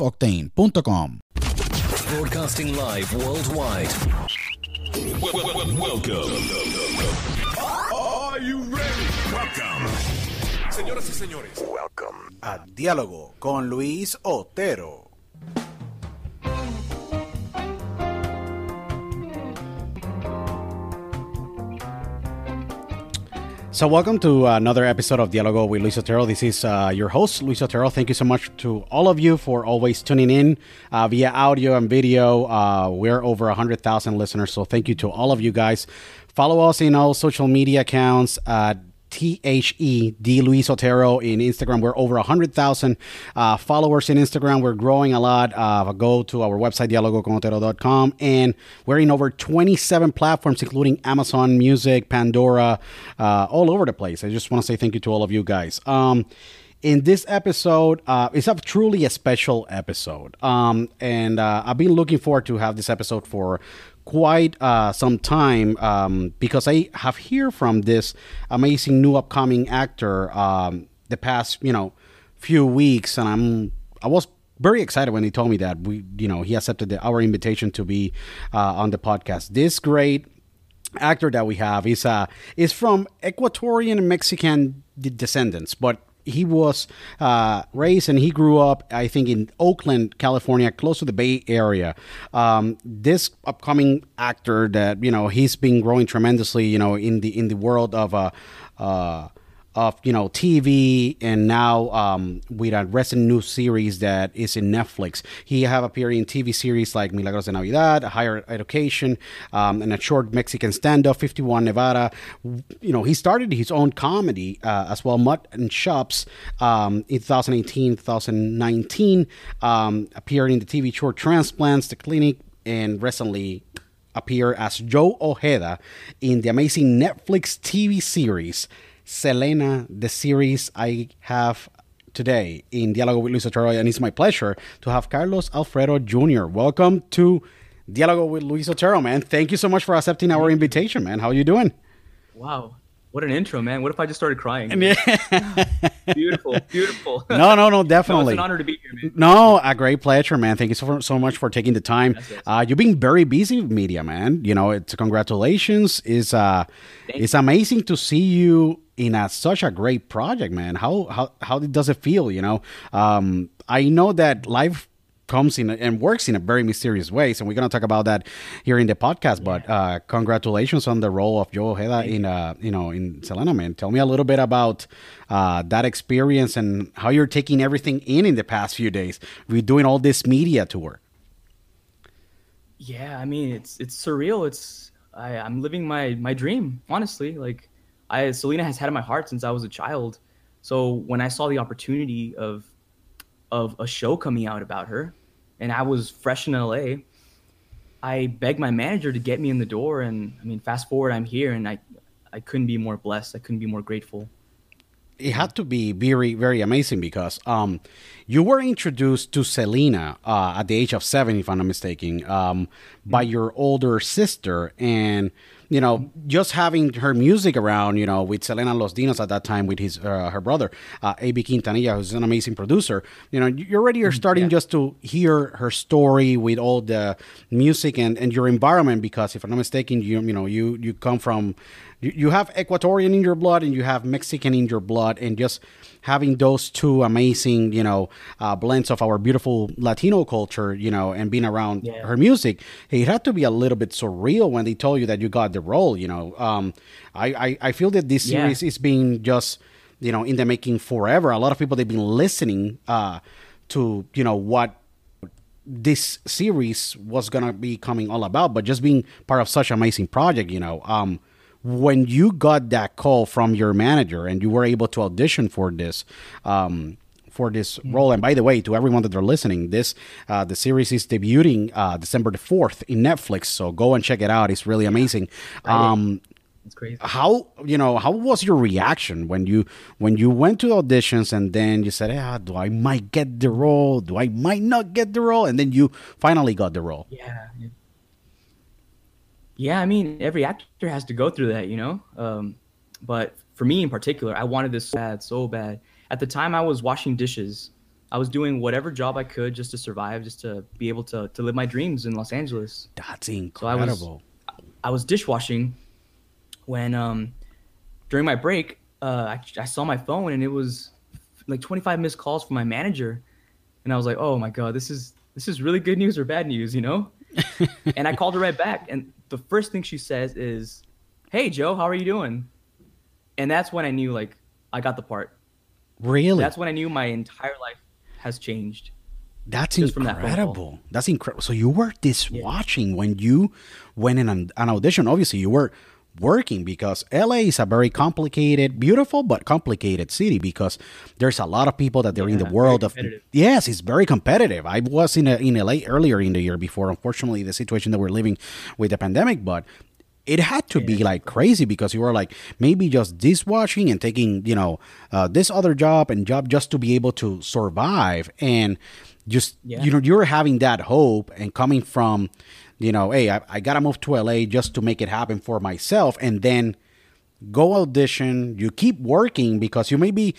beefoctane.com. Broadcasting live worldwide. Welcome. Are you ready? Welcome. Señoras y señores, welcome. A Diálogo con Luis Otero. So, welcome to another episode of Dialogo with Luis Otero. This is uh, your host, Luis Otero. Thank you so much to all of you for always tuning in uh, via audio and video. Uh, we're over 100,000 listeners, so thank you to all of you guys. Follow us in all social media accounts. T H E D Luis Otero in Instagram. We're over 100,000 uh, followers in Instagram. We're growing a lot. Uh, go to our website, dialogoconotero.com, and we're in over 27 platforms, including Amazon Music, Pandora, uh, all over the place. I just want to say thank you to all of you guys. Um, in this episode, uh, it's a truly a special episode, um, and uh, I've been looking forward to have this episode for quite uh, some time um, because I have heard from this amazing new upcoming actor um, the past you know few weeks, and I'm I was very excited when he told me that we you know he accepted the, our invitation to be uh, on the podcast. This great actor that we have is uh is from Ecuadorian and Mexican descendants, but he was uh, raised and he grew up, I think, in Oakland, California, close to the Bay Area. Um, this upcoming actor that you know he's been growing tremendously, you know, in the in the world of uh, uh, of you know TV and now um, with a recent new series that is in Netflix. He have appeared in TV series like Milagros de Navidad, Higher Education, um, and a short Mexican stand-up, 51 Nevada. You know, he started his own comedy uh, as well, Mutton Chops, um, in 2018, 2019. Um, appeared in the TV short Transplants, The Clinic, and recently appeared as Joe Ojeda in the amazing Netflix TV series Selena, the series I have today in Dialogo with Luis Otero, and it's my pleasure to have Carlos Alfredo Jr. Welcome to Dialogo with Luis Otero, man. Thank you so much for accepting our invitation, man. How are you doing? Wow. What an intro, man. What if I just started crying? Beautiful, beautiful. No, no, no, definitely. No, it's an honor to be here, man. No, a great pleasure, man. Thank you so, so much for taking the time. Uh, you've been very busy with media, man. You know, it's congratulations. It's uh, Thank it's amazing to see you in a, such a great project, man. How how how does it feel? You know, um, I know that life comes in and works in a very mysterious ways, and we're gonna talk about that here in the podcast. But uh, congratulations on the role of Joe Ojeda in uh, you know in Selena, man. Tell me a little bit about uh, that experience and how you're taking everything in in the past few days. We're doing all this media tour. Yeah, I mean, it's it's surreal. It's I, I'm living my my dream, honestly. Like, I Selena has had in my heart since I was a child. So when I saw the opportunity of of a show coming out about her, and I was fresh in LA, I begged my manager to get me in the door. And I mean, fast forward, I'm here, and I I couldn't be more blessed. I couldn't be more grateful. it had to be very very amazing because um you were introduced to Selena uh, at the age of seven if I'm not mistaken um by your older sister and you know just having her music around you know with Selena Los Dinos at that time with his uh, her brother uh, AB Quintanilla who's an amazing producer you know you already are starting yeah. just to hear her story with all the music and, and your environment because if I'm not mistaken you you know you you come from you, you have Ecuadorian in your blood and you have Mexican in your blood, and just having those two amazing, you know, uh, blends of our beautiful Latino culture, you know, and being around Yeah. her music, it had to be a little bit surreal when they told you that you got the role. You know, um, I, I I feel that this Yeah. series is being just you know in the making forever. A lot of people they've been listening uh, to you know what this series was gonna be coming all about, but just being part of such an amazing project, you know. Um, when you got that call from your manager and you were able to audition for this, um, for this role, and by the way, to everyone that are listening, this uh, the series is debuting uh, December the fourth in Netflix, so go and check it out. It's really amazing. Um, It's crazy. how you know how was your reaction when you when you went to auditions and then you said ah do i might get the role do i might not get the role and then you finally got the role Yeah. Yeah. I mean, every actor has to go through that, you know. Um, but for me in particular, I wanted this so bad, so bad. At the time, I was washing dishes. I was doing whatever job I could just to survive, just to be able to to live my dreams in Los Angeles. that's I was- incredible I was dishwashing when um during my break uh I, I saw my phone and it was like 25 missed calls from my manager and I was like oh my god this is this is really good news or bad news you know and I called her right back and the first thing she says is hey Joe how are you doing and that's when I knew like I got the part really that's when I knew my entire life has changed That's that incredible. That's incredible. So you were dishwashing when you went in an, an audition. Obviously, you were working because LA is a very complicated, beautiful but complicated city because there's a lot of people that they're in the world of. Yes, it's very competitive. I was in a, in LA earlier in the year before, unfortunately, the situation that we're living with the pandemic, but it had to be like crazy because you were like maybe just dishwashing and taking you know uh, this other job and job just to be able to survive and just Yeah. you know you're having that hope and coming from you know hey I, I gotta move to la just to make it happen for myself and then go audition. You keep working because you maybe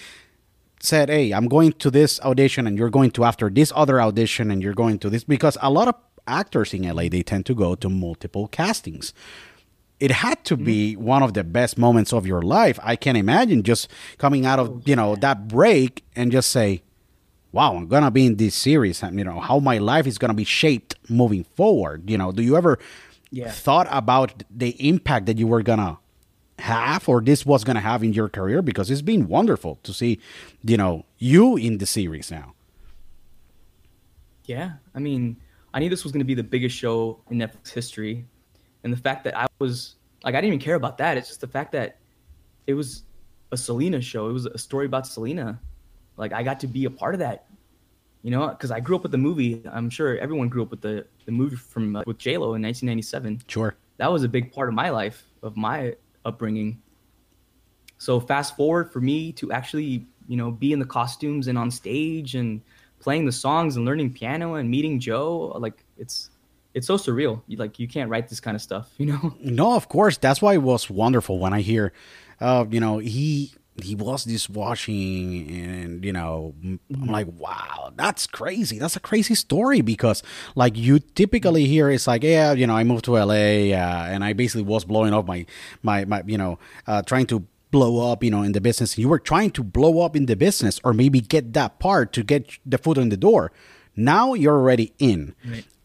said hey i'm going to this audition and you're going to after this other audition and you're going to this because a lot of actors in la they tend to go to multiple castings. It had to be mm-hmm. one of the best moments of your life. I can imagine just coming out of oh, you know that break and just say, "Wow, I'm gonna be in this series." And you know how my life is gonna be shaped moving forward. You know, do you ever Yeah. thought about the impact that you were gonna have or this was gonna have in your career? Because it's been wonderful to see, you know, you in the series now. Yeah, I mean, I knew this was going to be the biggest show in Netflix history, and the fact that I was like, I didn't even care about that. It's just the fact that it was a Selena show. It was a story about Selena. Like I got to be a part of that, you know, because I grew up with the movie. I'm sure everyone grew up with the the movie from uh, with J Lo in 1997 Sure. that was a big part of my life of my upbringing so fast forward for me to actually you know be in the costumes and on stage and playing the songs and learning piano and meeting joe like it's it's so surreal You- like you can't write this kind of stuff you know No, of course. That's why it was wonderful when I hear, uh, you know, he he was dishwashing, and you know, i'm like, wow, that's crazy. That's a crazy story because, like, you typically hear it's like, yeah, you know, I moved to LA, uh, and I basically was blowing up my my my, you know, uh, trying to blow up, you know, in the business. You were trying to blow up in the business, or maybe get that part to get the foot in the door. Now you're already in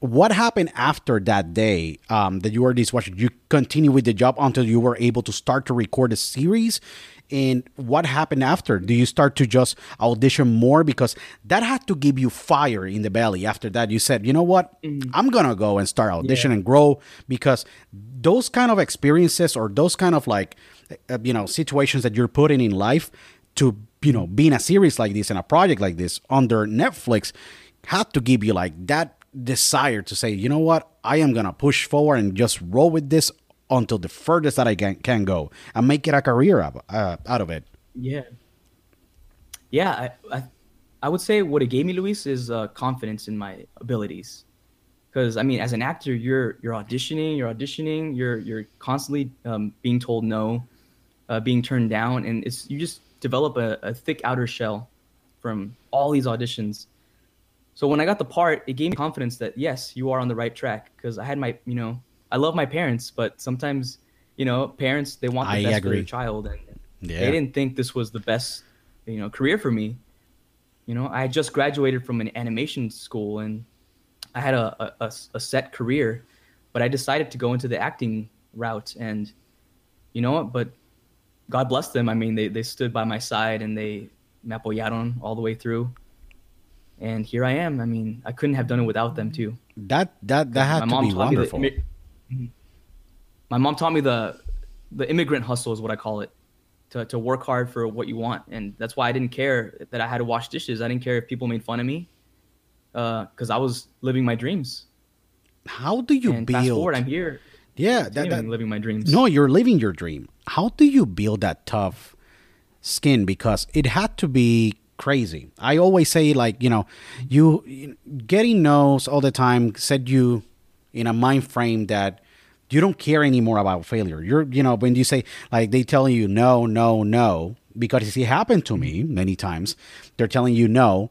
what happened after that day um, that you were dishwashing? You continue with the job until you were able to start to record a series. And what happened after? Do you start to just audition more? Because that had to give you fire in the belly? After that, you said, you know what, I'm gonna go and start audition and grow because those kind of experiences or those kind of like uh, you know situations that you're putting in life to you know being a series like this and a project like this under Netflix had to give you like that desire to say, you know what, I am gonna push forward and just roll with this until the furthest that I can can go and make it a career out, uh, out of it. Yeah. Yeah, I, I, I would say what it gave me, Luis, is uh, confidence in my abilities. Because I mean, as an actor, you're you're auditioning, you're auditioning, you're you're constantly um, being told no, uh, being turned down, and it's you just develop a, a thick outer shell from all these auditions. So when I got the part, it gave me confidence that yes, you are on the right track. Because I had my, you know, I love my parents, but sometimes, you know, parents they want the I best for their child, and Yeah. they didn't think this was the best, you know, career for me. You know, I had just graduated from an animation school and I had a a set career, but I decided to go into the acting route. And you know what? But God bless them. I mean, they, they stood by my side and they me apoyaron all the way through. And here I am. I mean, I couldn't have done it without them too. That that that had to be wonderful. me the wonderful. immi- Mhm. my mom taught me the the immigrant hustle is what I call it. To, to work hard for what you want, and that's why I didn't care that I had to wash dishes. I didn't care if people made fun of me, because I was living my dreams. How do you and fast build? forward, I'm here, yeah, that, that, living my dreams. No, you're living your dream. How do you build that tough skin? Because it had to be crazy. I always say, like, you know, you getting no's all the time said you in a mind frame that you don't care anymore about failure. You're, you know, when you say, like, they tell you no, no, no, because it happened to me many times. They're telling you no.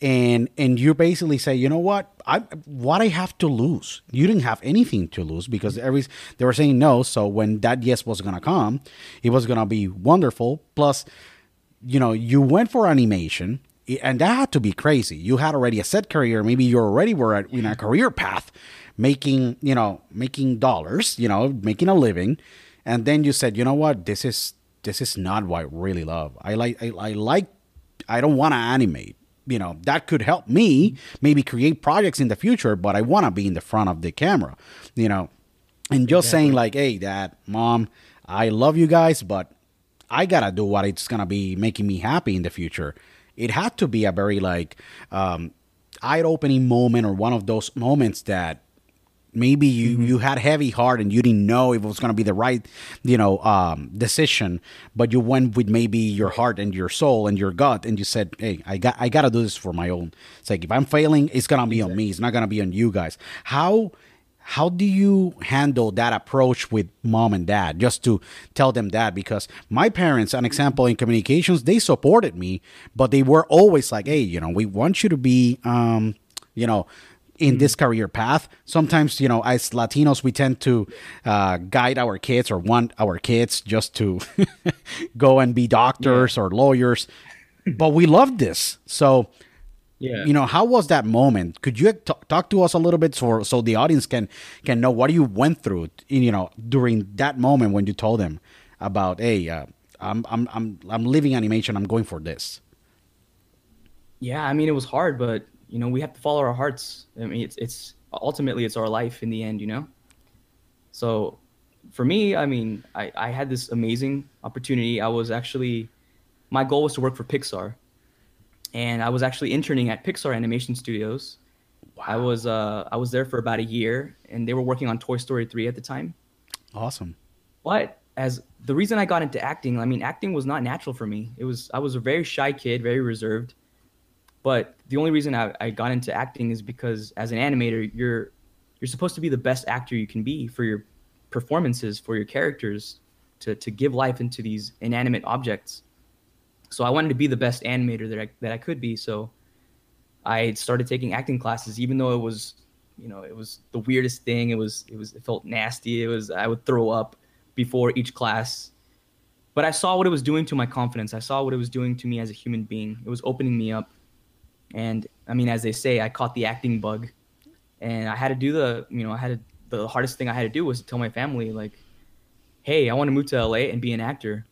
And and you basically say, you know what, I what I have to lose. You didn't have anything to lose because every they were saying no. So when that yes was gonna come, it was gonna be wonderful. Plus, you know, you went for animation, and that had to be crazy. You had already a set career. Maybe you already were at, in a career path, making you know making dollars, you know, making a living, and then you said, you know what, this is this is not what I really love. I like I, I like I don't want to animate. You know, that could help me maybe create projects in the future, but I want to be in the front of the camera. You know, and just saying like, "Hey, dad, mom, I love you guys, but I gotta do what it's gonna be making me happy in the future." It had to be a very like um, eye-opening moment or one of those moments that maybe you you had heavy heart and you didn't know if it was going to be the right you know um decision but you went with maybe your heart and your soul and your gut and you said hey i got i got to do this for my own sake. If i'm failing it's going to be on me. It's not going to be on you guys. How how do you handle that approach with mom and dad? Just to tell them that because my parents an example in communications they supported me but they were always like hey you know we want you to be um you know in this career path. Sometimes, you know, as Latinos, we tend to uh, guide our kids or want our kids just to go and be doctors or lawyers. But we love this. So, Yeah. you know, how was that moment? Could you t- talk to us a little bit so so the audience can can know what you went through, you know, during that moment when you told them about, hey, uh, I'm I'm I'm I'm leaving animation. I'm going for this. Yeah, I mean it was hard, but you know we have to follow our hearts. I mean it's it's ultimately it's our life in the end, you know. So for me, I mean I I had this amazing opportunity. I was actually my goal was to work for Pixar, and I was actually interning at Pixar Animation Studios. wow. I was uh I was there for about a year, and they were working on Toy Story three at the time. Awesome. But as the reason I got into acting, I mean, acting was not natural for me. It was I was a very shy kid, very reserved. But the only reason I, I got into acting is because as an animator, you're you're supposed to be the best actor you can be for your performances, for your characters, to to give life into these inanimate objects. So I wanted to be the best animator that I that I could be. So I started taking acting classes, even though it was, you know, it was the weirdest thing. It was, it was, it felt nasty. It was, I would throw up before each class. But I saw what it was doing to my confidence. I saw what it was doing to me as a human being. It was opening me up. And I mean, as they say, I caught the acting bug, and I had to do the, you know, I had to, the hardest thing I had to do was to tell my family, like, hey, I want to move to LA and be an actor.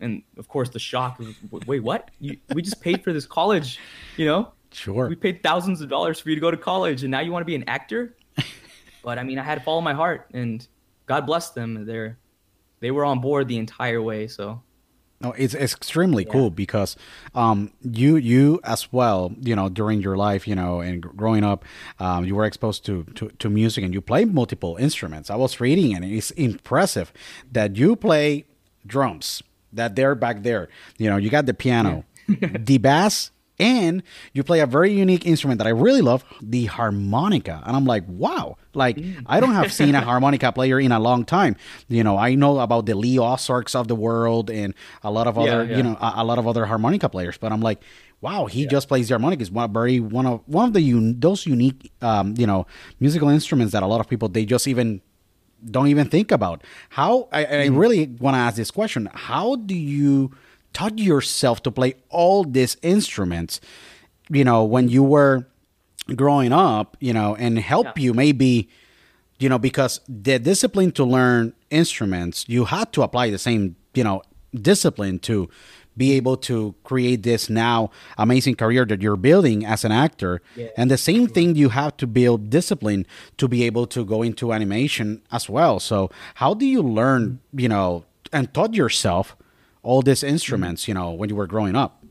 And of course, the shock was, wait, what? You, we just paid for this college, you know? Sure. we paid thousands of dollars for you to go to college and now you want to be an actor but i mean i had to follow my heart and god bless them they're they were on board the entire way so No, it's, it's extremely Yeah. cool because um, you you as well, you know, during your life, you know, and growing up, um, you were exposed to, to to music and you play multiple instruments. I was reading and it's impressive that you play drums. That they're back there. You know, you got the piano, the bass, and you play a very unique instrument that I really love, the harmonica. And I'm like, wow, like I don't have seen a harmonica player in a long time. You know, I know about the Lee Oskars of the world and a lot of other, yeah. you know, a, a lot of other harmonica players. But I'm like, wow, he just plays the harmonica. Is one very one of one of the un, those unique, um, you know, musical instruments that a lot of people they just even don't even think about. How I, I really want to ask this question: How do you taught yourself to play all these instruments? You know, when you were growing up, you know, and help Yeah. you maybe, you know, because the discipline to learn instruments, you had to apply the same, you know, discipline to be able to create this now amazing career that you're building as an actor. Yeah. And the same thing you have to build discipline to be able to go into animation as well. So how do you learn, mm. you know, and taught yourself all these instruments, you know, when you were growing up?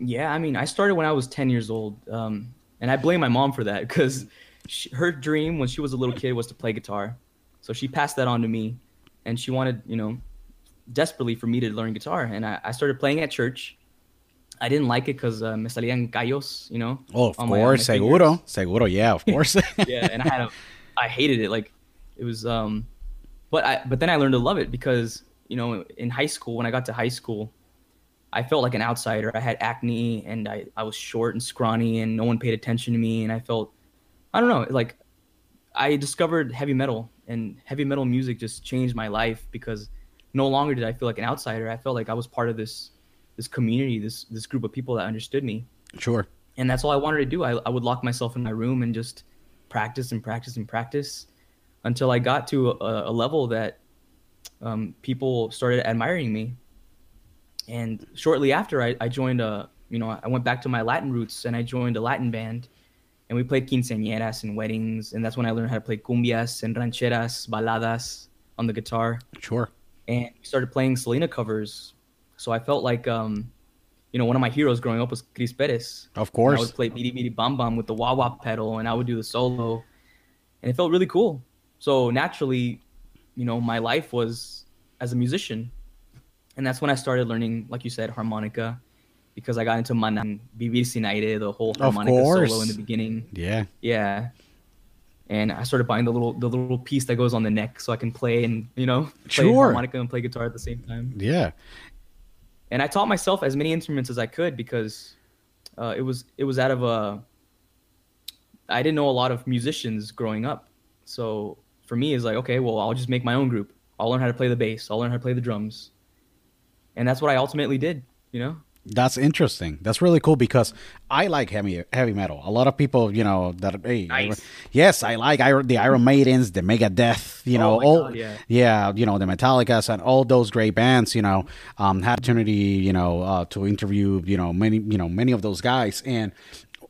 yeah i mean i started when i was 10 years old um, and i blame my mom for that because her dream when she was a little kid was to play guitar so she passed that on to me and she wanted you know desperately for me to learn guitar and i, I started playing at church i didn't like it because uh, me salían callos you know Oh, of on my- my course, fingers. seguro, seguro, yeah, of course. yeah, and I had a, I hated it. Like it was, um, but I, but then I learned to love it because you know, in high school, when I got to high school, I felt like an outsider. I had acne and I, I was short and scrawny and no one paid attention to me. And I felt, I don't know, like I discovered heavy metal and heavy metal music just changed my life because no longer did I feel like an outsider. I felt like I was part of this, this community, this, this group of people that understood me sure. and that's all I wanted to do. I, I would lock myself in my room and just practice and practice and practice until I got to a, a level that um, people started admiring me. And shortly after, I, I joined a, you know, I went back to my Latin roots and I joined a Latin band, and we played quinceañeras and weddings, and that's when I learned how to play cumbias and rancheras, baladas on the guitar Sure. and we started playing Selena covers. So I felt like, um, you know, one of my heroes growing up was Chris Perez. Of And I course. would play Bidi Bidi Bom Bom with the wah wah pedal, and I would do the solo, and it felt really cool. So naturally, you know, my life was as a musician, and that's when I started learning, like you said, harmonica, because I got into Maná, Vivir Sin Aire, the whole harmonica solo in the beginning. Yeah. Yeah. And I started buying the little the little piece that goes on the neck so I can play and you know play Sure. harmonica and play guitar at the same time. Yeah. And I taught myself as many instruments as I could because uh, it was it was out of a I didn't know a lot of musicians growing up. So for me, is like, okay, well, I'll just make my own group. I'll learn how to play the bass. I'll learn how to play the drums. And that's what I ultimately did, you know? That's interesting. That's really cool because I like heavy heavy metal. A lot of people, you know, that hey, Nice. yes, I like Iron, the Iron Maidens, the Megadeth, you know, Oh all God, yeah. yeah, you know, the Metallicas and all those great bands. You know, um, had opportunity, you know, uh, to interview, you know, many, you know, many of those guys and.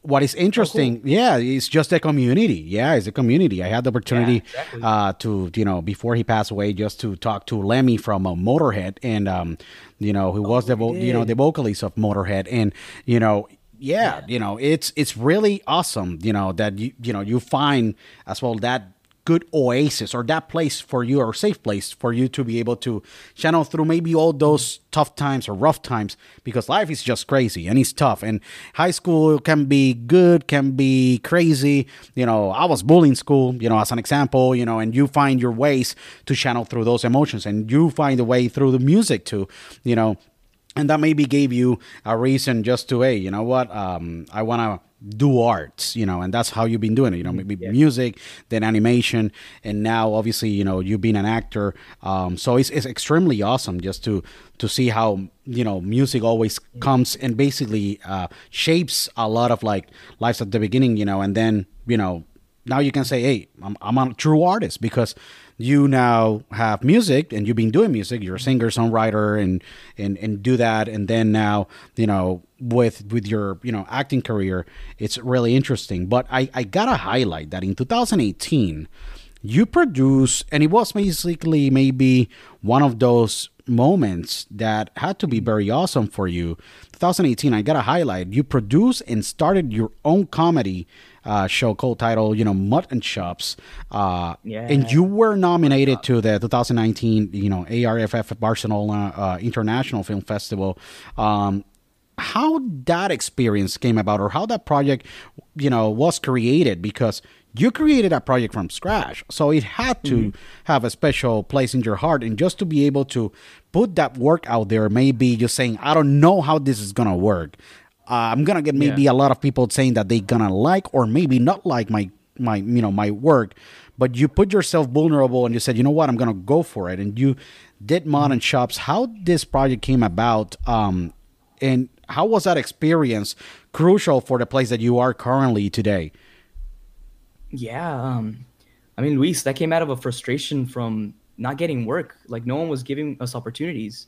What Oh, is interesting, yeah, it's just a community. Yeah, it's a community. I had the opportunity Yeah, exactly. uh, to, you know, before he passed away, just to talk to Lemmy from uh, Motorhead, and um, you know, who was the, vo- you know, the vocalist of Motorhead, and you know, yeah, you know, it's it's really awesome, you know, that you you know you find as well that good oasis or that place for you or safe place for you to be able to channel through maybe all those tough times or rough times because life is just crazy and it's tough. And high school can be good can be crazy. You know i was bullied in school you know as an example you know and you find your ways to channel through those emotions and you find a way through the music too you know and that maybe gave you a reason just to hey you know what? Um, i want to do arts you know and that's how you've been doing it you know maybe music then animation and now obviously you know you've been an actor. Um, so it's, it's extremely awesome just to to see how you know music always comes and basically uh, shapes a lot of like lives at the beginning you know and then you know now you can say, hey, I'm, I'm a true artist because you now have music and you've been doing music. You're a singer, songwriter, and and and do that. And then now, you know, with with your you know acting career, it's really interesting. But I I gotta highlight that in 2018, you produce, and it was basically maybe one of those moments that had to be very awesome for you. 2018, I gotta highlight, you produced and started your own comedy uh, show called title, you know, Mutton Chops. Uh, Yeah. And you were nominated to the 2019, you know, ARFF Barcelona uh, International Film Festival. Um, how that experience came about or how that project you know was created because you created that project from scratch so it had to have a special place in your heart and just to be able to put that work out there maybe just saying i don't know how this is gonna work uh, i'm gonna get maybe a lot of people saying that they gonna like or maybe not like my my you know my work but you put yourself vulnerable and you said you know what i'm gonna go for it and you did mutton chops how this project came about um and how was that experience crucial for the place that you are currently today? Yeah, um, I mean, Luis, that came out of a frustration from not getting work. Like no one was giving us opportunities.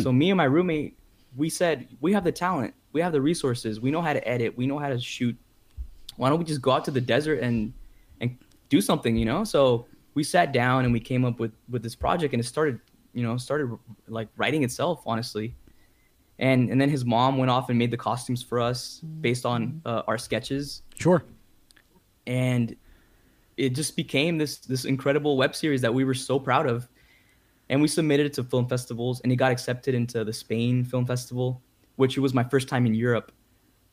So me and my roommate, we said we have the talent, we have the resources, we know how to edit, we know how to shoot. Why don't we just go out to the desert and and do something, you know? So we sat down and we came up with with this project, and it started, you know, started like writing itself, honestly. And and then his mom went off and made the costumes for us based on uh, our sketches Sure. and it just became this this incredible web series that we were so proud of and we submitted it to film festivals and it got accepted into the spain film festival which was my first time in europe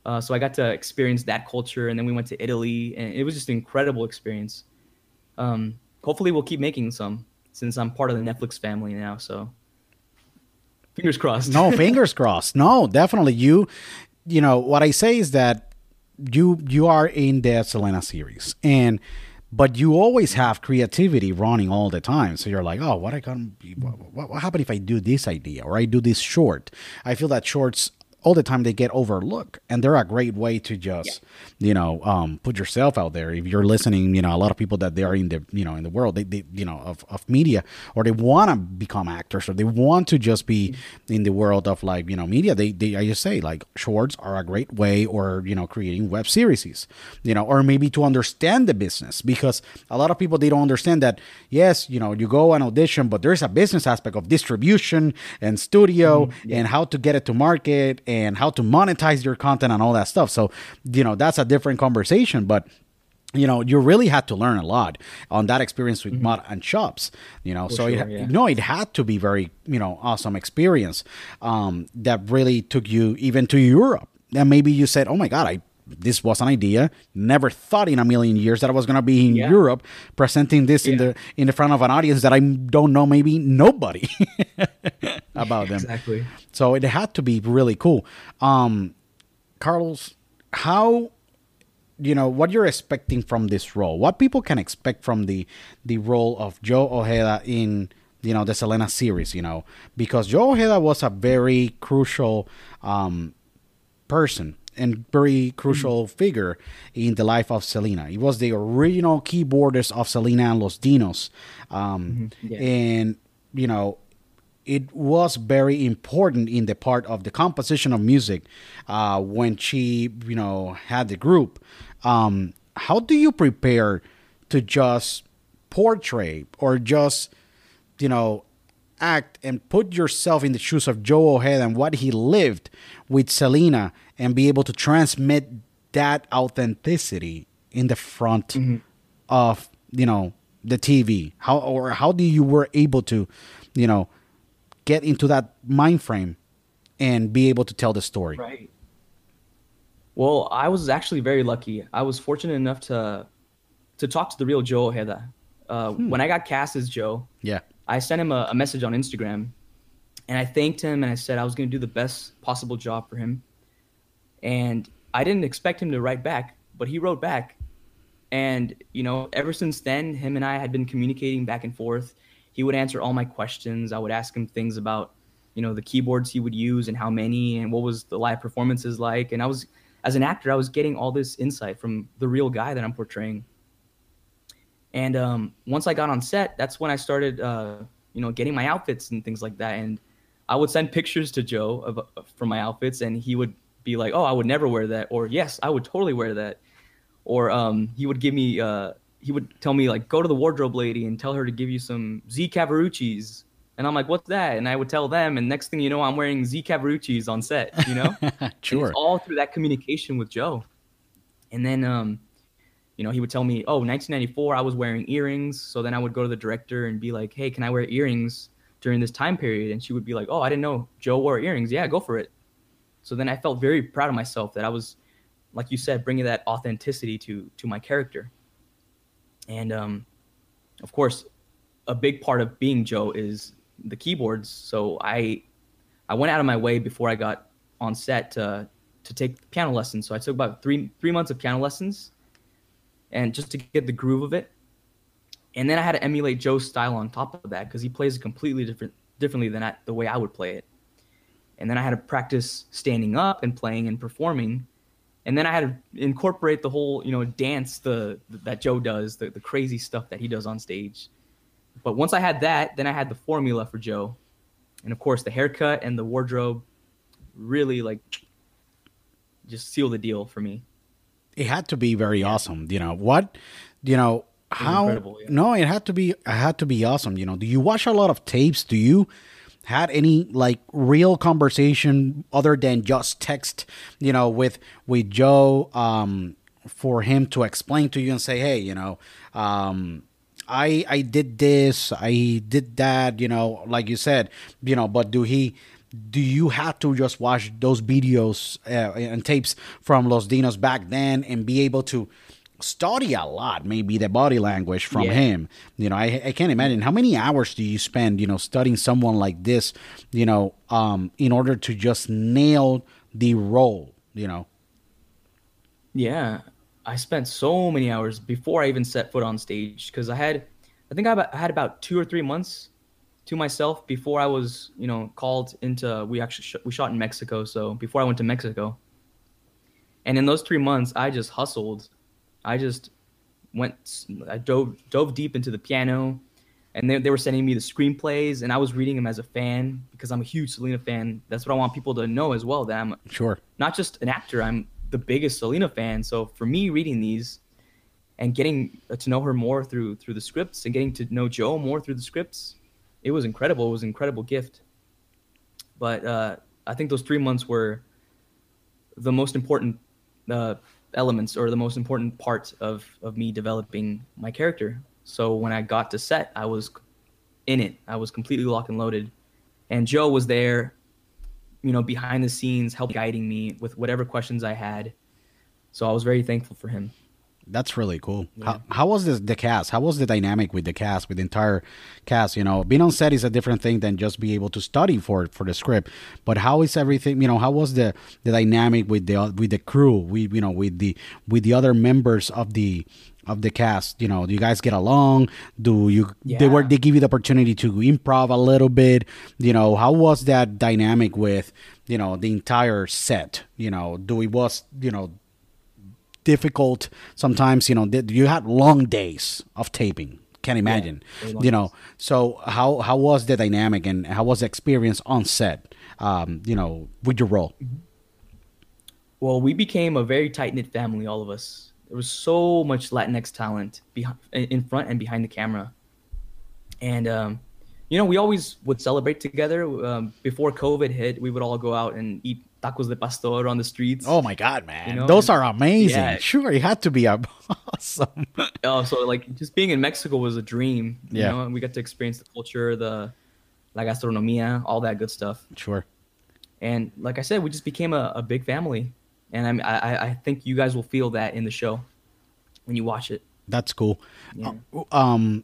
uh, so i got to experience that culture and then we went to italy and it was just an incredible experience um, hopefully we'll keep making some since i'm part of the netflix family now so fingers crossed No, fingers crossed. No, definitely. You, you know, what I say is that you you are in the Selena series, and but you always have creativity running all the time. So you're like, oh, what I can, what, what, what happened if I do this idea or I do this short? I feel that shorts all the time they get overlooked and they're a great way to just you know um, put yourself out there. If you're listening you know a lot of people that they are in the you know in the world they, they you know of, of media or they want to become actors or they want to just be in the world of like you know media they, they i just say like shorts are a great way or you know creating web series you know or maybe to understand the business because a lot of people they don't understand that yes you know you go and audition but there's a business aspect of distribution and studio and how to get it to market and how to monetize your content and all that stuff. So you know that's a different conversation but you know you really had to learn a lot on that experience with mutton chops you know. So sure, it, yeah. no it had to be very you know awesome experience um, that really took you even to europe. And maybe you said oh my god i this was an idea never thought in a million years that i was going to be in Yeah. europe presenting this in the in the front of an audience that i don't know maybe nobody about them exactly so it had to be really cool. Um, Carlos, how you know what you're expecting from this role. What people can expect from the the role of Joe Ojeda in you know the Selena series. You know because Joe Ojeda was a very crucial um, person and very crucial mm-hmm. figure in the life of Selena. He was the original keyboardist of Selena and Los Dinos, um, mm-hmm. yeah. and you know it was very important in the part of the composition of music uh, when she you know had the group um, how do you prepare to just portray or just you know act and put yourself in the shoes of joe ojeda and what he lived with selena and be able to transmit that authenticity in the front mm-hmm. of you know the tv how or how do you were able to you know get into that mind frame and be able to tell the story. Right. Well, I was actually very lucky. I was fortunate enough to to talk to the real Joe Ojeda. Uh, hmm. When I got cast as Joe, yeah, I sent him a, a message on Instagram, and I thanked him and I said I was going to do the best possible job for him. And I didn't expect him to write back, but he wrote back. And you know, ever since then, him and I had been communicating back and forth he would answer all my questions. I would ask him things about, you know, the keyboards he would use and how many and what was the live performances like. And I was, as an actor, I was getting all this insight from the real guy that I'm portraying. And um, once I got on set, that's when I started, uh, you know, getting my outfits and things like that. And I would send pictures to Joe of, uh, from my outfits, and he would be like, "Oh, I would never wear that," or "Yes, I would totally wear that," or um, he would give me uh, he would tell me like go to the wardrobe lady and tell her to give you some Z Cavariccis. And I'm like, what's that? And I would tell them, and next thing you know, I'm wearing Z Cavariccis on set. You know, sure. it's all through that communication with Joe. And then, um, you know, he would tell me, oh, 1994, I was wearing earrings. So then I would go to the director and be like, hey, can I wear earrings during this time period? And she would be like, oh, I didn't know Joe wore earrings. Yeah, go for it. So then I felt very proud of myself that I was, like you said, bringing that authenticity to to my character. And um, of course, a big part of being Joe is the keyboards. So I I went out of my way before I got on set to to take piano lessons. So I took about three three months of piano lessons, and just to get the groove of it. And then I had to emulate Joe's style on top of that because he plays it completely different differently than I, the way I would play it. And then I had to practice standing up and playing and performing and then I had to incorporate the whole you know dance the that Joe does the, the crazy stuff that he does on stage. But once I had that, then I had the formula for Joe, and of course the haircut and the wardrobe really like just seal the deal for me. It had to be very awesome. You know what? You know how? Yeah. No, it had to be. It had to be awesome. You know, do you watch a lot of tapes? Do you? had any like real conversation other than just text, you know, with with Joe um, for him to explain to you and say, hey, you know, um, I I did this, I did that, you know, like you said, you know, but do he? Do you have to just watch those videos uh, and tapes from Los Dinos back then and be able to study a lot, maybe the body language from yeah. him. You know, I, I can't imagine how many hours do you spend, you know, studying someone like this, you know, um, in order to just nail the role, you know? Yeah, I spent so many hours before I even set foot on stage because I had, I think I had about two or three months to myself before I was, you know, called into. We actually sh- we shot in Mexico, so before I went to Mexico, and in those three months, I just hustled I just went, I dove dove deep into the piano, and they, they were sending me the screenplays, and I was reading them as a fan because I'm a huge Selena fan. That's what I want people to know as well. That I'm sure not just an actor. I'm the biggest Selena fan. So for me, reading these and getting uh, to know her more through through the scripts and getting to know Joe more through the scripts, it was incredible. It was an incredible gift. But uh, I think those three months were the most important uh, elements or the most important part of of me developing my character. So when I got to set, I was in it. I was completely locked and loaded, and Joe was there, you know, behind the scenes, help guiding me with whatever questions I had. So I was very thankful for him. That's really cool. How, how was this, the cast? How was the dynamic with the cast, with the entire cast? You know, being on set is a different thing than just be able to study for for the script. But how is everything? You know, how was the the dynamic with the with the crew? We you know with the with the other members of the of the cast. You know, do you guys get along? Do you they were they give you the opportunity to improv a little bit? You know, how was that dynamic with you know the entire set? You know, do it was you know difficult sometimes you know you had long days of taping can't imagine long you know. so how how was the dynamic and how was the experience on set um you know with your role? Well, we became a very tight knit family, all of us. There was so much Latinx talent behind, in front and behind the camera, and um, you know, we always would celebrate together. Um, before COVID hit, we would all go out and eat tacos de pastor on the streets. oh my god man You know, those and- are amazing Yeah. sure it had to be awesome Oh, so like just being in Mexico was a dream. You Yeah. know, and we got to experience the culture, the la gastronomia, all that good stuff. sure And like I said, we just became a, a big family. And I'm, I, I- I think you guys will feel that in the show when you watch it. that's cool Yeah. Uh, um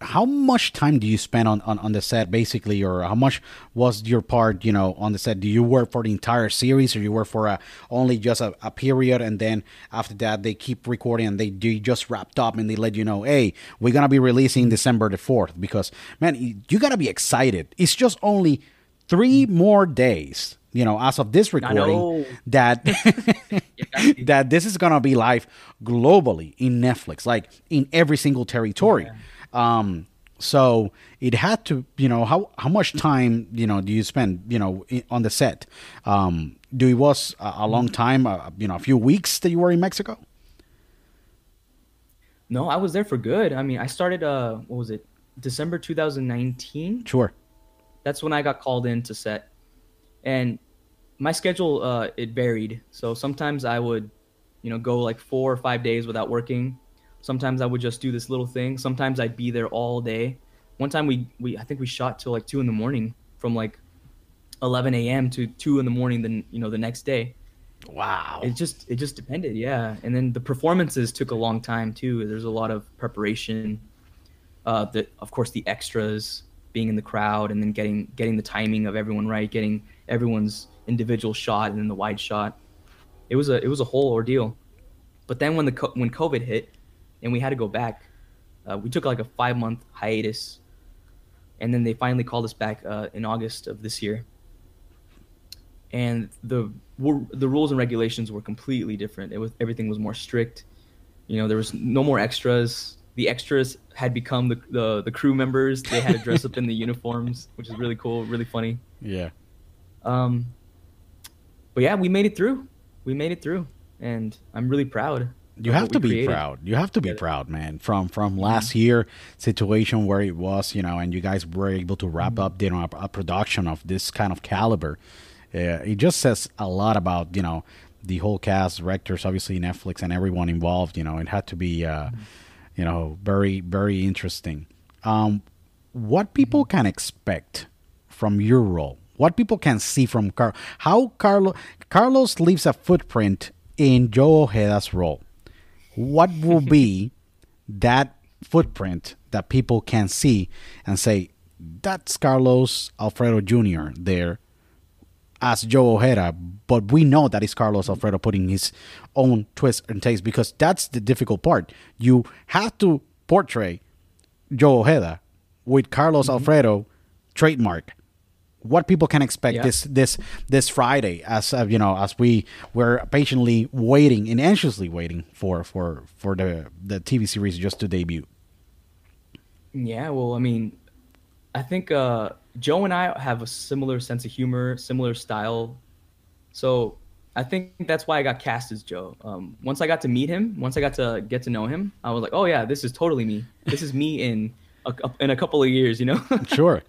how much time do you spend on, on, on the set basically or how much was your part you know on the set? Do you work for the entire series or you work for a, only just a, a period and then after that they keep recording and they do just wrapped up and they let you know hey we're gonna be releasing december the 4th because man you, you gotta be excited. It's just only three more days you know as of this recording that that this is gonna be live globally in Netflix, like in every single territory. Um, so it had to, you know, how how much time, you know, do you spend, you know, on the set? Um, do it was a, a long time, uh, you know, a few weeks that you were in Mexico? No, I was there for good. I mean, I started, uh, what was it? December 2019. Sure. That's when I got called in to set. And my schedule, uh, it varied. So sometimes I would, you know, go like four or five days without working. Sometimes I would just do this little thing. Sometimes I'd be there all day. One time we, we I think we shot till like two in the morning from like 11 a.m. to two in the morning. Then you know the next day. Wow. It just it just depended, yeah. And then the performances took a long time too. There's a lot of preparation. Uh, the of course the extras being in the crowd and then getting getting the timing of everyone right, getting everyone's individual shot and then the wide shot. It was a it was a whole ordeal. But then when the co- when COVID hit and we had to go back, uh, we took like a five month hiatus, and then they finally called us back uh, in August of this year and the the rules and regulations were completely different. It was everything was more strict. You know, there was no more extras. The extras had become the the, the crew members. They had to dress up in the uniforms, which is really cool, really funny. Yeah. Um, but yeah, we made it through. We made it through, and I'm really proud. You have to be created. proud. You have to be proud, man. From from last year situation where it was, you know, and you guys were able to wrap up, you know, a, a production of this kind of caliber. Uh, it just says a lot about you know the whole cast, directors, obviously Netflix, and everyone involved. You know, it had to be, uh, you know, very very interesting. Um, what people can expect from your role? What people can see from Car? How Carlo Carlos leaves a footprint in Joe Ojeda's role what will be that footprint that people can see and say that's Carlos Alfredo Jr. there as Joe Ojeda, but we know that is Carlos Alfredo putting his own twist and taste because that's the difficult part. You have to portray Joe Ojeda with Carlos mm-hmm. Alfredo trademark. What people can expect Yeah. this this this Friday, as uh, you know, as we were patiently waiting and anxiously waiting for for for the the TV series just to debut. Yeah, well, I mean, I think uh, Joe and I have a similar sense of humor, similar style. So I think that's why I got cast as Joe. Um, once I got to meet him, once I got to get to know him, I was like, oh yeah, this is totally me. This is me in a, in a couple of years, you know. Sure.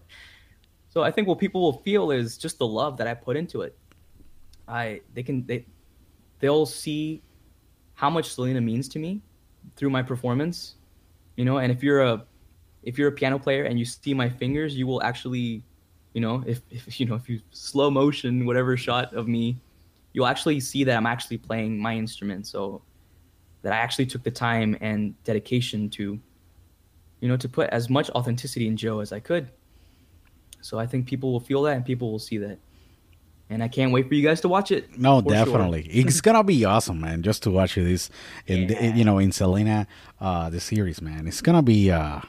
So I think what people will feel is just the love that I put into it. I they can they they'll see how much Selena means to me through my performance. You know, and if you're a if you're a piano player and you see my fingers, you will actually, you know, if, if you know if you slow motion whatever shot of me, you'll actually see that I'm actually playing my instrument. So that I actually took the time and dedication to, you know, to put as much authenticity in Joe as I could. So I think people will feel that and people will see that. And I can't wait for you guys to watch it. No, for sure. definitely. It's gonna be awesome, man. Just to watch this, in the- you know, in Selena, uh, the series, man. It's gonna be, uh,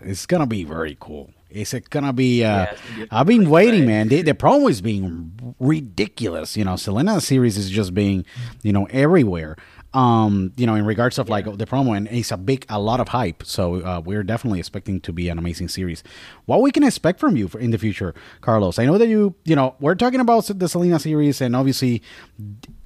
it's gonna be very cool. It's gonna be. Uh, Yeah, gonna be I've been waiting, man. The, the promo is being ridiculous. You know, Selena series is just being, you know, everywhere. Um, you know, in regards of like the promo, and it's a big, a lot of hype. So uh, we're definitely expecting to be an amazing series. What we can expect from you for, in the future, Carlos? I know that you, you know, we're talking about the Selena series, and obviously,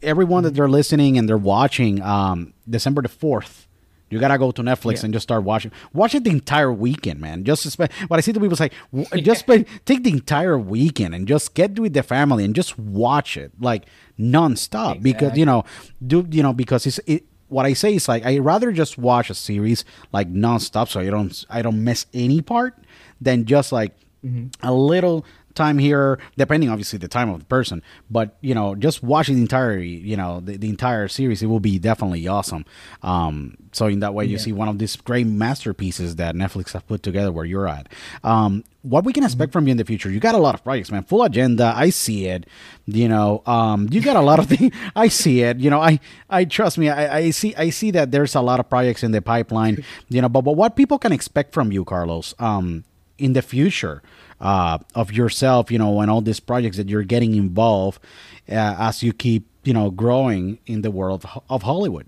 everyone that they're listening and they're watching, um, December the fourth. You gotta go to Netflix Yeah. and just start watching. Watch it the entire weekend, man. Just spend. What I see the people say, just spend, take the entire weekend and just get with the family and just watch it like nonstop. Because you know, do you know because it's it. What I say is like I rather just watch a series like nonstop, so I don't I don't miss any part, than just like mm-hmm. a little time here, depending obviously the time of the person. But you know, just watching the entire you know the, the entire series, it will be definitely awesome. Um, so in that way, you see one of these great masterpieces that Netflix have put together where you're at. Um, what we can expect from you in the future? You got a lot of projects, man. Full agenda. I see it. You know, um, you got a lot of things. I see it. You know, I, I trust me. I, I see. I see that there's a lot of projects in the pipeline. You know, but but what people can expect from you, Carlos, um, in the future uh, of yourself, you know, and all these projects that you're getting involved uh, as you keep, you know, growing in the world of, of Hollywood.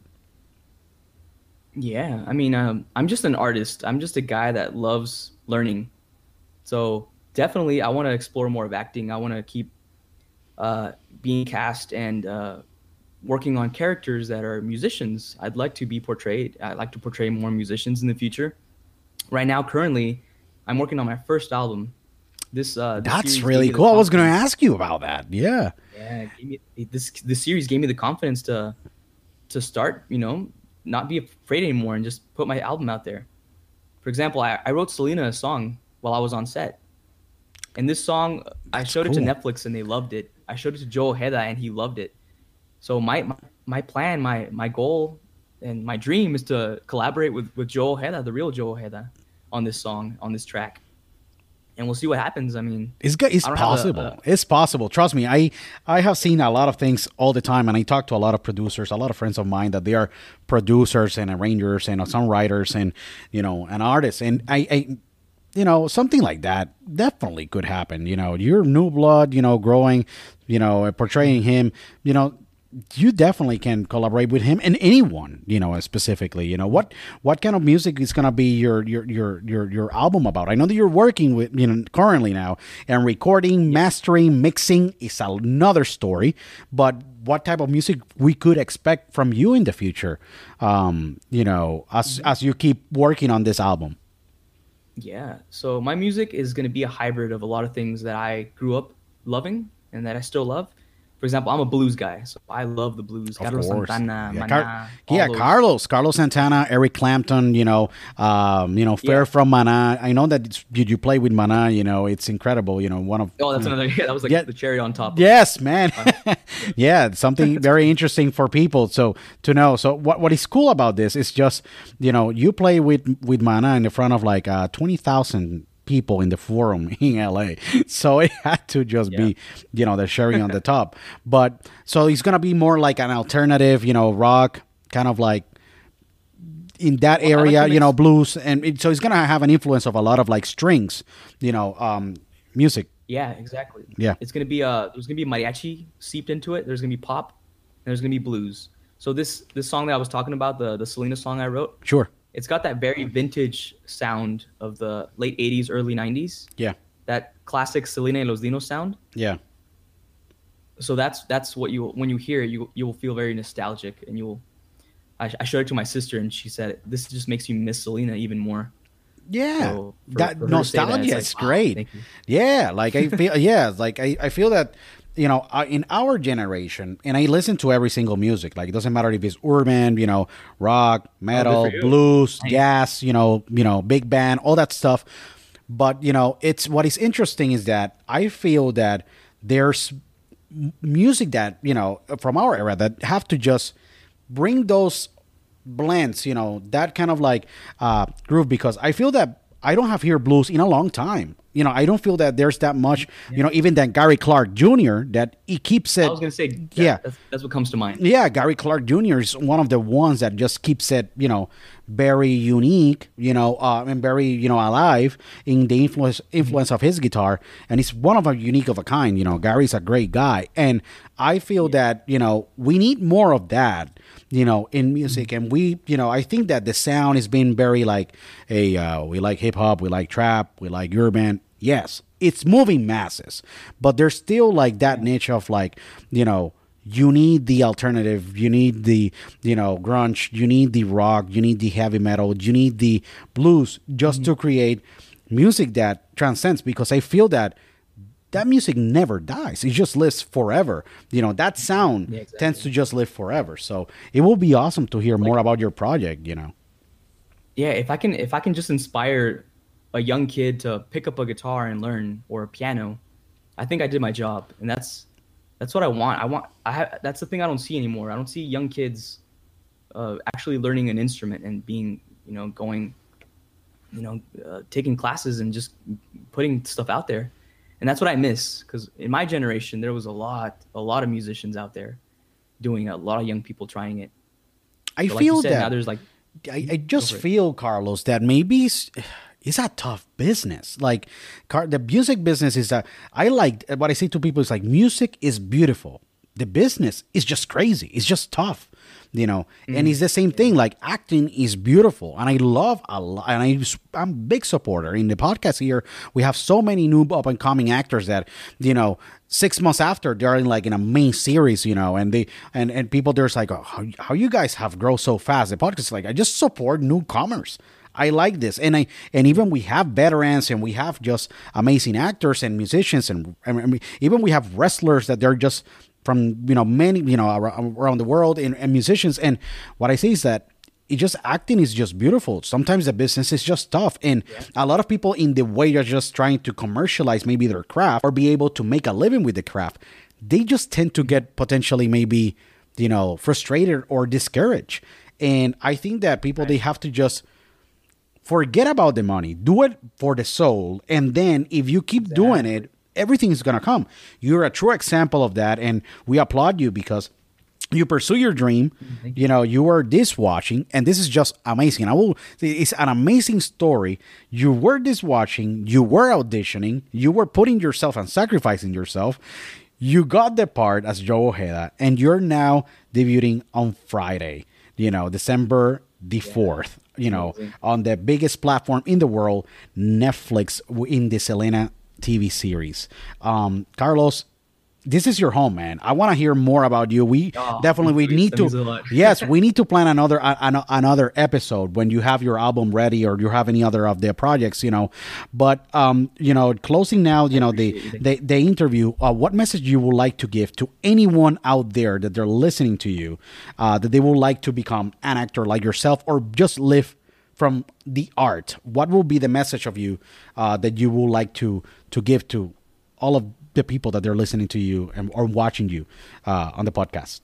Yeah, I mean, um, I'm just an artist. I'm just a guy that loves learning. So definitely, I want to explore more of acting. I want to keep uh, being cast and uh, working on characters that are musicians. I'd like to be portrayed. I'd like to portray more musicians in the future. Right now, currently, I'm working on my first album. This uh, this That's really gave me the cool. I was going to ask you about that. Yeah. yeah, me, this this series gave me the confidence to to start, you know, not be afraid anymore and just put my album out there. For example, I, I wrote Selena a song while I was on set, and this song I showed it to Netflix and they loved it. I showed it to Joe Ojeda and he loved it. So my my, my plan, my my goal, and my dream is to collaborate with with Joe Ojeda, the real Joe Ojeda, on this song, on this track, and we'll see what happens. I mean, It's go- it's a- possible. a- it's possible. Trust me. I I have seen a lot of things all the time, and I talk to a lot of producers, a lot of friends of mine that they are producers and arrangers and songwriters and you know and artists, and I. I you know, something like that definitely could happen. You know, you're new blood, you know, growing, you know, portraying him, you know, you definitely can collaborate with him and anyone, you know, specifically. You know, what what kind of music is gonna be your your your your your album about? I know that you're working with you know currently now and recording, mastering, mixing is another story. But what type of music we could expect from you in the future? Um, you know, as as you keep working on this album. Yeah. So my music is going to be a hybrid of a lot of things that I grew up loving and that I still love. For example, I'm a blues guy, so I love the blues. Of Carlos course. Santana, yeah, Maná, Car- yeah Carlos, Carlos Santana, Eric Clapton, you know, um, you know, Fher Yeah. from Maná. I know that it's, you, you play with Maná, you know, it's incredible. You know, one of Oh, that's another. Yeah, that was like Yeah. the cherry on top. Yes, man. yeah, something very interesting for people so to know. So what what is cool about this is just you know you play with with Maná in the front of like uh, twenty thousand people in the forum in LA. So it had to just be you know the cherry on the top. But so it's gonna be more like an alternative, you know, rock kind of like in that Well, I like area, you know, blues, and it, so it's gonna have an influence of a lot of like strings, you know, um, music. Yeah, exactly. Yeah. It's gonna be uh there's gonna be mariachi seeped into it. There's gonna be pop, and there's gonna be blues. So this this song that I was talking about, the the Selena song I wrote, Sure. It's got that very vintage sound of the late '80s, early '90s. Yeah. That classic Selena y los Dinos sound. Yeah. So that's that's what you when you hear it, you you will feel very nostalgic, and you'll. I, I showed it to my sister, and she said, "This just makes you miss Selena even more." Yeah, So for- that for say that, nostalgia it's is like, wow, great. Yeah, like I feel. yeah, like I, I feel that you know uh, in our generation, and I listen to every single music. Like it doesn't matter if it's urban, you know, rock, metal, Oh, blues, jazz, you know, you know, big band, all that stuff. But you know, it's what is interesting is that I feel that there's music that you know from our era that have to just bring those blends, you know, that kind of like uh, groove because I feel that I don't have hear blues in a long time. You know, I don't feel that there's that much, you know, even that Gary Clark Jr. that he keeps it. I was gonna say, that- Yeah. that's, that's what comes to mind. Yeah, Gary Clark Jr. is one of the ones that just keeps it, you know, very unique, you know, uh, and very, you know, alive in the influence influence of his guitar. And he's one of a unique of a kind. You know, Gary's a great guy, and I feel that you know we need more of that, you know, in music. And we, you know, I think that the sound has been very like, hey, uh, we like hip hop, we like trap, we like urban. Yes, it's moving masses, but there's still like that niche of like, you know you need the alternative you need the you know grunge you need the rock you need the heavy metal you need the blues just to create music that transcends because i feel that that music never dies. It just lives forever. You know that sound Yeah, exactly. tends to just live forever. So it will be awesome to hear more about your project you know. Yeah if i can if i can just inspire a young kid to pick up a guitar and learn or a piano i think i did my job. And that's that's what i want. I want i have that's the thing i don't see anymore. I don't see young kids uh, actually learning an instrument and being you know going you know uh, taking classes and just putting stuff out there and that's what i miss because in my generation there was a lot a lot of musicians out there doing a lot of young people trying it i But like feel said, that now there's like I, I just feel, Carlos, that maybe it's, it's a tough business. Like, car, the music business is that I like what I say to people is like, music is beautiful. The business is just crazy. It's just tough, you know. And mm-hmm. it's the same thing. Like acting is beautiful, and I love a lot. And I, I'm a big supporter in the podcast here. We have so many new up and coming actors that you know six months after they're in like in a main series, you know, and they and and people there's like, oh, how, how you guys have grown so fast? The podcast is like, I just support newcomers. I like this, and I and even we have veterans, and we have just amazing actors and musicians, and, and I mean, even we have wrestlers that they're just from you know many you know around, the world and, and musicians. And what I say is that it just acting is just beautiful. Sometimes the business is just tough, and a lot of people in the way are just trying to commercialize maybe their craft or be able to make a living with the craft. They just tend to get potentially maybe you know frustrated or discouraged. And I think that people they have to just forget about the money, do it for the soul, and then if you keep doing it, everything is gonna come. You're a true example of that, and we applaud you because you pursue your dream. You know, you were dishwashing, and this is just amazing. I will. It's an amazing story. You were dishwashing. You were auditioning. You were putting yourself and sacrificing yourself. You got the part as Joe Ojeda, and you're now debuting on Friday. You know, December the fourth. You know, on the biggest platform in the world, Netflix, in the Selena TV series. Um, Carlos, this is your home, man. I want to hear more about you. We Oh, definitely we need to. yes, we need to plan another another episode when you have your album ready or you have any other of their projects, you know. But um, you know, closing now, you know, the the, the interview. Uh, what message you would like to give to anyone out there that they're listening to you, uh, that they would like to become an actor like yourself or just live from the art? What will be the message of you uh, that you would like to to give to all of the people that they're listening to you and or watching you uh, on the podcast?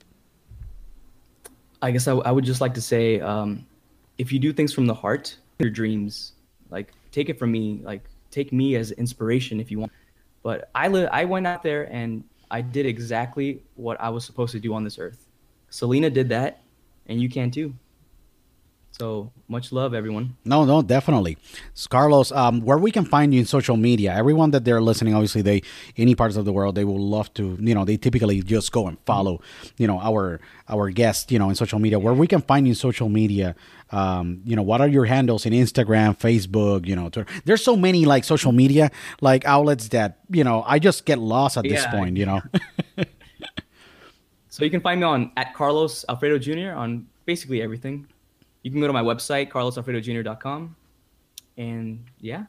I guess I, would just like to say, um, if you do things from the heart, your dreams, like take it from me, like take me as inspiration if you want. But I li- I went out there and I did exactly what I was supposed to do on this earth. Selena did that, and you can too. So much love, everyone. No, no, definitely. So, Carlos, um, where we can find you in social media, everyone that they're listening, obviously, they any parts of the world, they will love to, you know, they typically just go and follow, you know, our our guest, you know, in social media. Where we can find you in social media, um, you know, what are your handles in Instagram, Facebook, you know, Twitter? There's so many like social media like outlets that you know I just get lost at this point, you know. So you can find me on at Carlos Alfredo Jr. on basically everything. You can go to my website, carlosalfredojr.com, and yeah,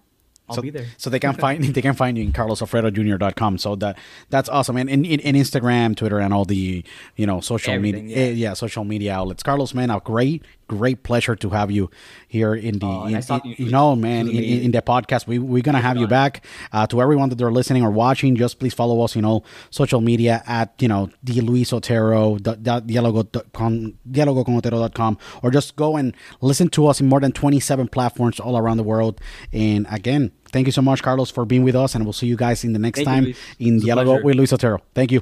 I'll so, be there. So they can find they can find you in carlosalfredojr.com. So that that's awesome. And in, in, in Instagram, Twitter, and all the you know social Everything, media, yeah. Eh, yeah. social media outlets. Carlos, man, a great great pleasure to have you here in the, Oh, in, in- you. you know, man, in, in, the podcast. We, we're going to have you back. Uh, to everyone that they're listening or watching, just please follow us in all social media at, you know, the Luis Otero, dialogo.com, dialogoconotero.com, or just go and listen to us in more than 27 platforms all around the world. And again, thank you so much, Carlos, for being with us. And we'll see you guys in the next Thank time Luis. in Dialogo pleasure. with Luis Otero. Thank you.